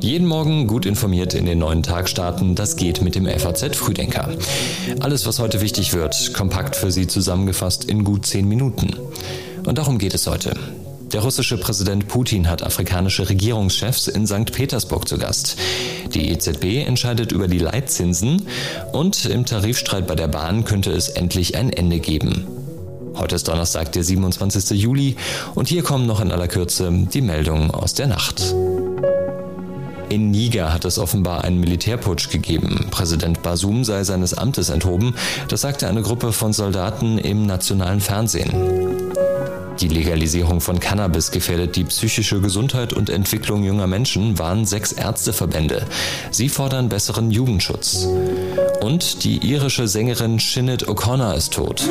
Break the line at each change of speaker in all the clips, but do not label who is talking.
Jeden Morgen gut informiert in den neuen Tag starten, das geht mit dem FAZ Frühdenker. Alles, was heute wichtig wird, kompakt für Sie zusammengefasst in gut zehn Minuten. Und darum geht es heute. Der russische Präsident Putin hat afrikanische Regierungschefs in St. Petersburg zu Gast. Die EZB entscheidet über die Leitzinsen und im Tarifstreit bei der Bahn könnte es endlich ein Ende geben. Heute ist Donnerstag, der 27. Juli und hier kommen noch in aller Kürze die Meldungen aus der Nacht. In Niger hat es offenbar einen Militärputsch gegeben. Präsident Basum sei seines Amtes enthoben. Das sagte eine Gruppe von Soldaten im nationalen Fernsehen. Die Legalisierung von Cannabis gefährdet die psychische Gesundheit und Entwicklung junger Menschen, waren sechs Ärzteverbände. Sie fordern besseren Jugendschutz. Und die irische Sängerin Sinead O'Connor ist tot.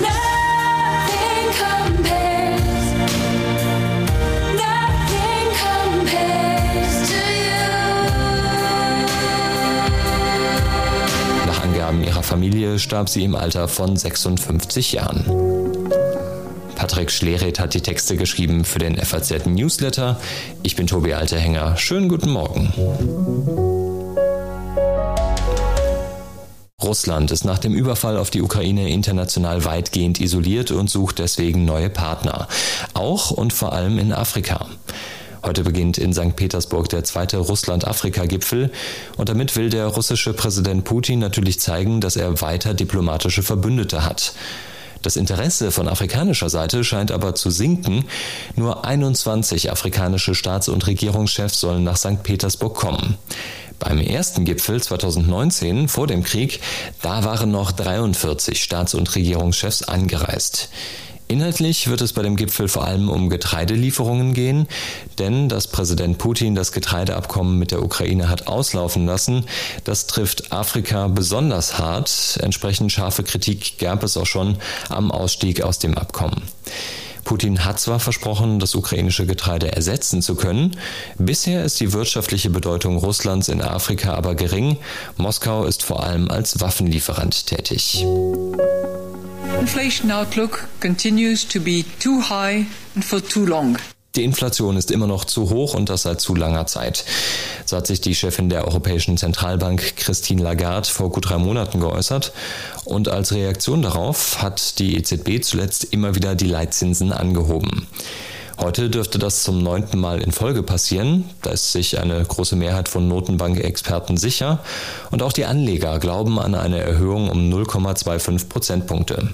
Nach Angaben ihrer Familie starb sie im Alter von 56 Jahren. Patrick Schlereth hat die Texte geschrieben für den FAZ Newsletter. Ich bin Tobi Alterhänger. Schönen guten Morgen. Russland ist nach dem Überfall auf die Ukraine international weitgehend isoliert und sucht deswegen neue Partner. Auch und vor allem in Afrika. Heute beginnt in St. Petersburg der zweite Russland-Afrika-Gipfel und damit will der russische Präsident Putin natürlich zeigen, dass er weiter diplomatische Verbündete hat. Das Interesse von afrikanischer Seite scheint aber zu sinken. Nur 21 afrikanische Staats- und Regierungschefs sollen nach St. Petersburg kommen. Beim ersten Gipfel 2019 vor dem Krieg, da waren noch 43 Staats- und Regierungschefs angereist. Inhaltlich wird es bei dem Gipfel vor allem um Getreidelieferungen gehen, denn dass Präsident Putin das Getreideabkommen mit der Ukraine hat auslaufen lassen, das trifft Afrika besonders hart. Entsprechend scharfe Kritik gab es auch schon am Ausstieg aus dem Abkommen. Putin hat zwar versprochen, das ukrainische Getreide ersetzen zu können, bisher ist die wirtschaftliche Bedeutung Russlands in Afrika aber gering. Moskau ist vor allem als Waffenlieferant tätig.
Inflation outlook continues to be too high and for too long.
Die Inflation ist immer noch zu hoch und das seit zu langer Zeit. So hat sich die Chefin der Europäischen Zentralbank Christine Lagarde vor gut drei Monaten geäußert. Und als Reaktion darauf hat die EZB zuletzt immer wieder die Leitzinsen angehoben. Heute dürfte das zum neunten Mal in Folge passieren. Da ist sich eine große Mehrheit von Notenbank-Experten sicher. Und auch die Anleger glauben an eine Erhöhung um 0,25 Prozentpunkte.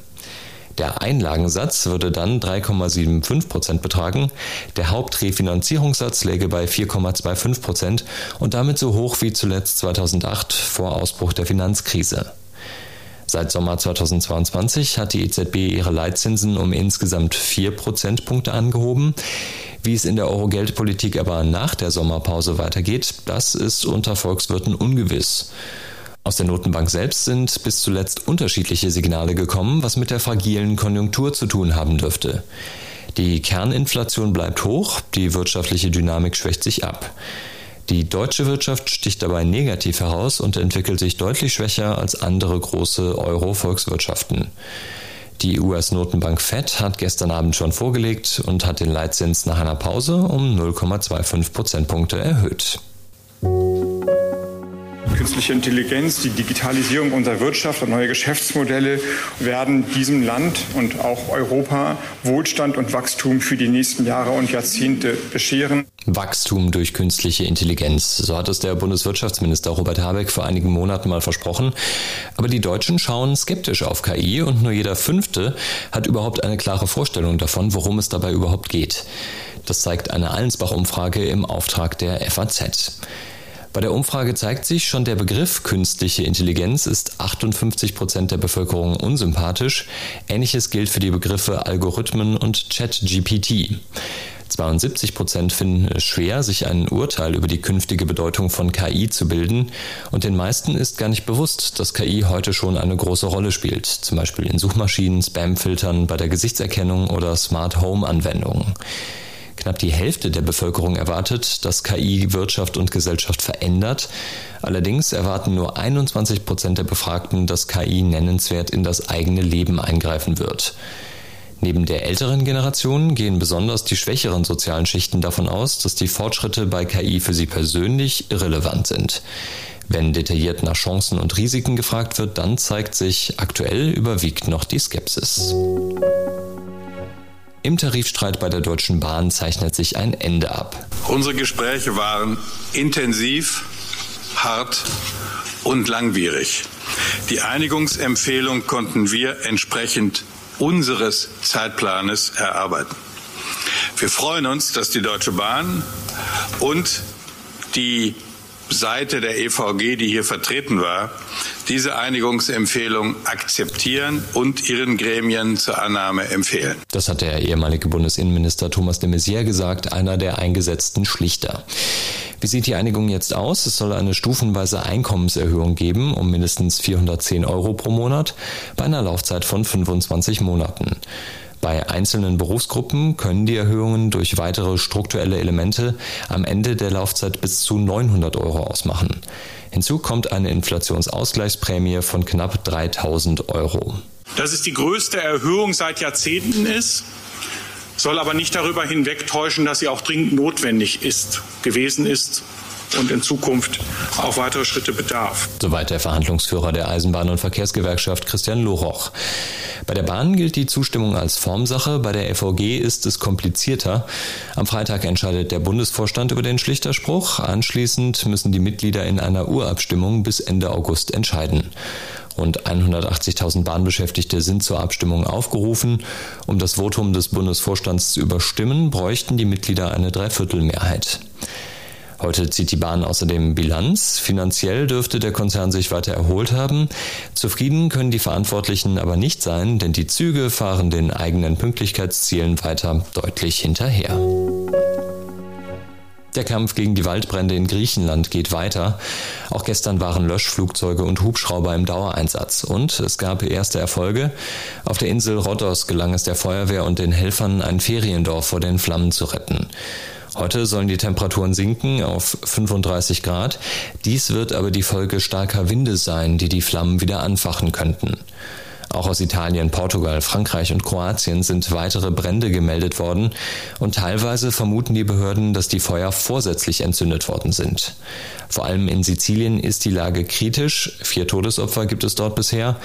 Der Einlagensatz würde dann 3,75 Prozent betragen, der Hauptrefinanzierungssatz läge bei 4,25 Prozent und damit so hoch wie zuletzt 2008 vor Ausbruch der Finanzkrise. Seit Sommer 2022 hat die EZB ihre Leitzinsen um insgesamt 4 Prozentpunkte angehoben. Wie es in der Euro-Geldpolitik aber nach der Sommerpause weitergeht, das ist unter Volkswirten ungewiss. Aus der Notenbank selbst sind bis zuletzt unterschiedliche Signale gekommen, was mit der fragilen Konjunktur zu tun haben dürfte. Die Kerninflation bleibt hoch, die wirtschaftliche Dynamik schwächt sich ab. Die deutsche Wirtschaft sticht dabei negativ heraus und entwickelt sich deutlich schwächer als andere große Euro-Volkswirtschaften. Die US-Notenbank Fed hat gestern Abend schon vorgelegt und hat den Leitzins nach einer Pause um 0,25 Prozentpunkte erhöht
künstliche Intelligenz, die Digitalisierung unserer Wirtschaft und neue Geschäftsmodelle werden diesem Land und auch Europa Wohlstand und Wachstum für die nächsten Jahre und Jahrzehnte bescheren.
Wachstum durch künstliche Intelligenz. So hat es der Bundeswirtschaftsminister Robert Habeck vor einigen Monaten mal versprochen. Aber die Deutschen schauen skeptisch auf KI und nur jeder Fünfte hat überhaupt eine klare Vorstellung davon, worum es dabei überhaupt geht. Das zeigt eine Allensbach-Umfrage im Auftrag der FAZ. Bei der Umfrage zeigt sich schon, der Begriff künstliche Intelligenz ist 58 Prozent der Bevölkerung unsympathisch. Ähnliches gilt für die Begriffe Algorithmen und ChatGPT. 72 Prozent finden es schwer, sich ein Urteil über die künftige Bedeutung von KI zu bilden. Und den meisten ist gar nicht bewusst, dass KI heute schon eine große Rolle spielt. Zum Beispiel in Suchmaschinen, Spamfiltern, bei der Gesichtserkennung oder Smart Home Anwendungen. Knapp die Hälfte der Bevölkerung erwartet, dass KI Wirtschaft und Gesellschaft verändert. Allerdings erwarten nur 21 Prozent der Befragten, dass KI nennenswert in das eigene Leben eingreifen wird. Neben der älteren Generation gehen besonders die schwächeren sozialen Schichten davon aus, dass die Fortschritte bei KI für sie persönlich irrelevant sind. Wenn detailliert nach Chancen und Risiken gefragt wird, dann zeigt sich, aktuell überwiegt noch die Skepsis. Im Tarifstreit bei der Deutschen Bahn zeichnet sich ein Ende ab.
Unsere Gespräche waren intensiv, hart und langwierig. Die Einigungsempfehlung konnten wir entsprechend unseres Zeitplanes erarbeiten. Wir freuen uns, dass die Deutsche Bahn und die Seite der EVG, die hier vertreten war, diese Einigungsempfehlung akzeptieren und ihren Gremien zur Annahme empfehlen.
Das hat der ehemalige Bundesinnenminister Thomas de Maizière gesagt, einer der eingesetzten Schlichter. Wie sieht die Einigung jetzt aus? Es soll eine stufenweise Einkommenserhöhung geben um mindestens 410 Euro pro Monat bei einer Laufzeit von 25 Monaten. Bei einzelnen Berufsgruppen können die Erhöhungen durch weitere strukturelle Elemente am Ende der Laufzeit bis zu 900 Euro ausmachen. Hinzu kommt eine Inflationsausgleichsprämie von knapp 3000 Euro.
Dass es die größte Erhöhung seit Jahrzehnten ist, soll aber nicht darüber hinwegtäuschen, dass sie auch dringend notwendig ist, gewesen ist und in Zukunft auch weitere Schritte bedarf.
Soweit der Verhandlungsführer der Eisenbahn- und Verkehrsgewerkschaft Christian Loroch. Bei der Bahn gilt die Zustimmung als Formsache, bei der FVG ist es komplizierter. Am Freitag entscheidet der Bundesvorstand über den Schlichterspruch. Anschließend müssen die Mitglieder in einer Urabstimmung bis Ende August entscheiden. Rund 180.000 Bahnbeschäftigte sind zur Abstimmung aufgerufen. Um das Votum des Bundesvorstands zu überstimmen, bräuchten die Mitglieder eine Dreiviertelmehrheit. Heute zieht die Bahn außerdem Bilanz. Finanziell dürfte der Konzern sich weiter erholt haben. Zufrieden können die Verantwortlichen aber nicht sein, denn die Züge fahren den eigenen Pünktlichkeitszielen weiter deutlich hinterher. Der Kampf gegen die Waldbrände in Griechenland geht weiter. Auch gestern waren Löschflugzeuge und Hubschrauber im Dauereinsatz und es gab erste Erfolge. Auf der Insel Rhodos gelang es der Feuerwehr und den Helfern, ein Feriendorf vor den Flammen zu retten. Heute sollen die Temperaturen sinken auf 35 Grad. Dies wird aber die Folge starker Winde sein, die die Flammen wieder anfachen könnten. Auch aus Italien, Portugal, Frankreich und Kroatien sind weitere Brände gemeldet worden und teilweise vermuten die Behörden, dass die Feuer vorsätzlich entzündet worden sind. Vor allem in Sizilien ist die Lage kritisch. Vier Todesopfer gibt es dort bisher.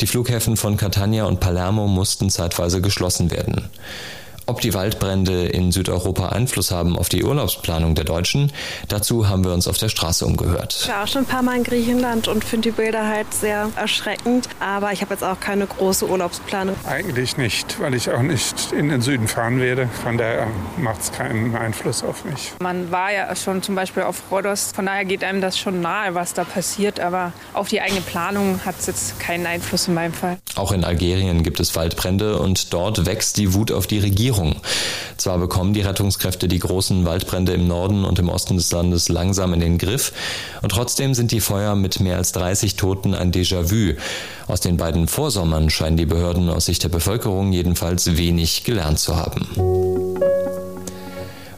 Die Flughäfen von Catania und Palermo mussten zeitweise geschlossen werden. Ob die Waldbrände in Südeuropa Einfluss haben auf die Urlaubsplanung der Deutschen, dazu haben wir uns auf der Straße umgehört.
Ich war auch schon ein paar Mal in Griechenland und finde die Bilder halt sehr erschreckend. Aber ich habe jetzt auch keine große Urlaubsplanung.
Eigentlich nicht, weil ich auch nicht in den Süden fahren werde. Von daher macht es keinen Einfluss auf mich.
Man war ja schon zum Beispiel auf Rhodos. Von daher geht einem das schon nahe, was da passiert. Aber auf die eigene Planung hat es jetzt keinen Einfluss in meinem Fall.
Auch in Algerien gibt es Waldbrände und dort wächst die Wut auf die Regierung. Regierung. Zwar bekommen die Rettungskräfte die großen Waldbrände im Norden und im Osten des Landes langsam in den Griff und trotzdem sind die Feuer mit mehr als 30 Toten ein Déjà-vu. Aus den beiden Vorsommern scheinen die Behörden aus Sicht der Bevölkerung jedenfalls wenig gelernt zu haben.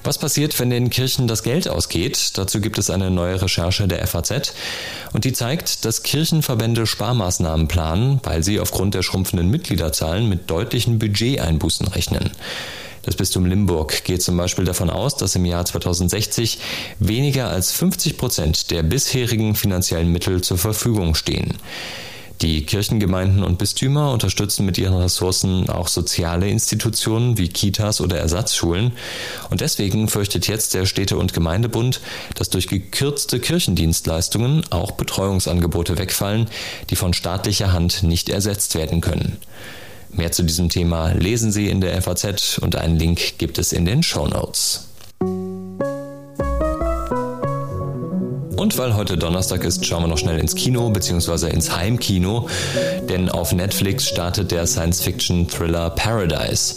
Was passiert, wenn den Kirchen das Geld ausgeht? Dazu gibt es eine neue Recherche der FAZ und die zeigt, dass Kirchenverbände Sparmaßnahmen planen, weil sie aufgrund der schrumpfenden Mitgliederzahlen mit deutlichen Budgeteinbußen rechnen. Das Bistum Limburg geht zum Beispiel davon aus, dass im Jahr 2060 weniger als 50 Prozent der bisherigen finanziellen Mittel zur Verfügung stehen. Die Kirchengemeinden und Bistümer unterstützen mit ihren Ressourcen auch soziale Institutionen wie Kitas oder Ersatzschulen. Und deswegen fürchtet jetzt der Städte- und Gemeindebund, dass durch gekürzte Kirchendienstleistungen auch Betreuungsangebote wegfallen, die von staatlicher Hand nicht ersetzt werden können. Mehr zu diesem Thema lesen Sie in der FAZ und einen Link gibt es in den Show Notes. Und weil heute Donnerstag ist, schauen wir noch schnell ins Kino bzw. ins Heimkino, denn auf Netflix startet der Science-Fiction-Thriller Paradise.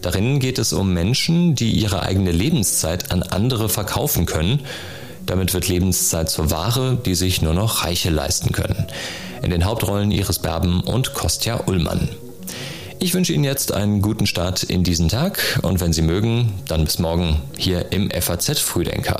Darin geht es um Menschen, die ihre eigene Lebenszeit an andere verkaufen können. Damit wird Lebenszeit zur Ware, die sich nur noch Reiche leisten können. In den Hauptrollen Iris Berben und Kostja Ullmann. Ich wünsche Ihnen jetzt einen guten Start in diesen Tag und wenn Sie mögen, dann bis morgen hier im FAZ Frühdenker.